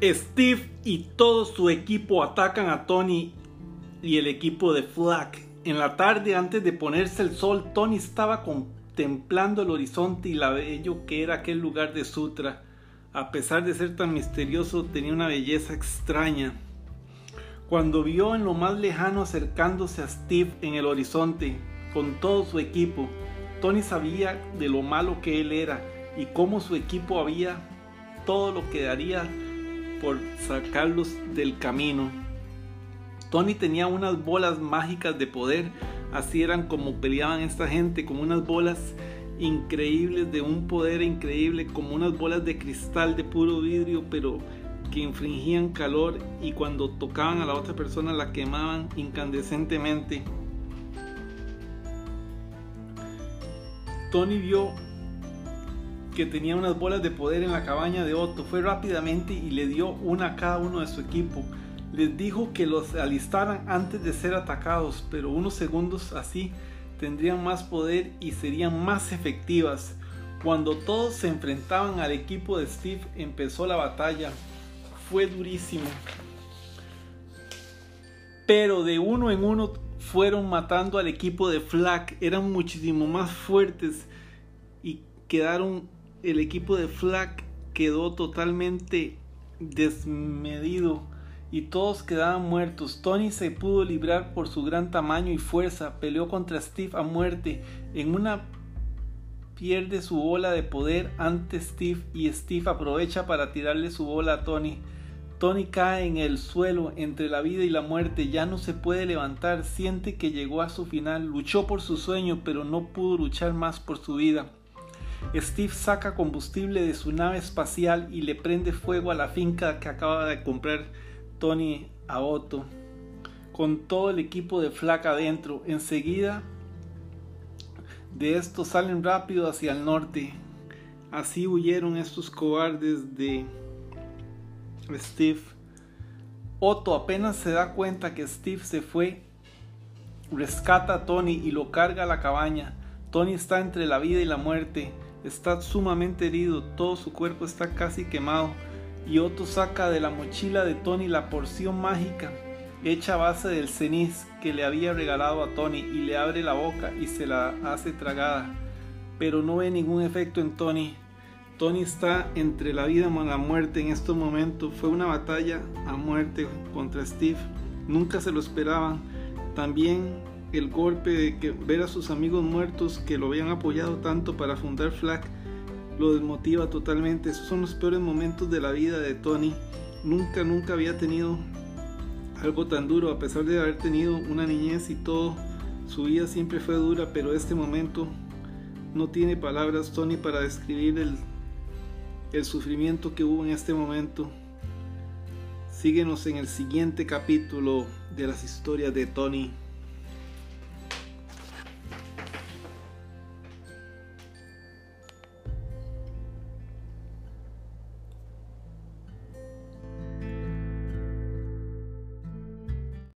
Steve y todo su equipo atacan a Tony y el equipo de Flack. En la tarde antes de ponerse el sol, Tony estaba contemplando el horizonte y la bello que era aquel lugar de Sutra. A pesar de ser tan misterioso, tenía una belleza extraña. Cuando vio en lo más lejano acercándose a Steve en el horizonte con todo su equipo, Tony sabía de lo malo que él era y cómo su equipo había todo lo que daría por sacarlos del camino. Tony tenía unas bolas mágicas de poder, así eran como peleaban esta gente, con unas bolas increíbles, de un poder increíble, como unas bolas de cristal de puro vidrio, pero que infringían calor y cuando tocaban a la otra persona la quemaban incandescentemente. Tony vio que tenía unas bolas de poder en la cabaña de Otto. Fue rápidamente y le dio una a cada uno de su equipo. Les dijo que los alistaran antes de ser atacados, pero unos segundos así tendrían más poder y serían más efectivas. Cuando todos se enfrentaban al equipo de Steve, empezó la batalla. Fue durísimo. Pero de uno en uno fueron matando al equipo de Flack. Eran muchísimo más fuertes y quedaron el equipo de Flack quedó totalmente desmedido y todos quedaban muertos. Tony se pudo librar por su gran tamaño y fuerza, peleó contra Steve a muerte. En una pierde su bola de poder ante Steve y Steve aprovecha para tirarle su bola a Tony. Tony cae en el suelo entre la vida y la muerte, ya no se puede levantar, siente que llegó a su final, luchó por su sueño pero no pudo luchar más por su vida. Steve saca combustible de su nave espacial y le prende fuego a la finca que acaba de comprar Tony a Otto, con todo el equipo de flaca adentro. Enseguida de esto salen rápido hacia el norte. Así huyeron estos cobardes de Steve. Otto apenas se da cuenta que Steve se fue, rescata a Tony y lo carga a la cabaña. Tony está entre la vida y la muerte está sumamente herido, todo su cuerpo está casi quemado. Y Otto saca de la mochila de Tony la porción mágica hecha a base del ceniz que le había regalado a Tony y le abre la boca y se la hace tragada. Pero no ve ningún efecto en Tony. Tony está entre la vida y la muerte en estos momentos. Fue una batalla a muerte contra Steve. Nunca se lo esperaban. También el golpe de ver a sus amigos muertos que lo habían apoyado tanto para fundar Flack lo desmotiva totalmente. Esos son los peores momentos de la vida de Tony. Nunca, nunca había tenido algo tan duro, a pesar de haber tenido una niñez y todo. Su vida siempre fue dura, pero este momento no tiene palabras Tony para describir el, el sufrimiento que hubo en este momento. Síguenos en el siguiente capítulo de las historias de Tony.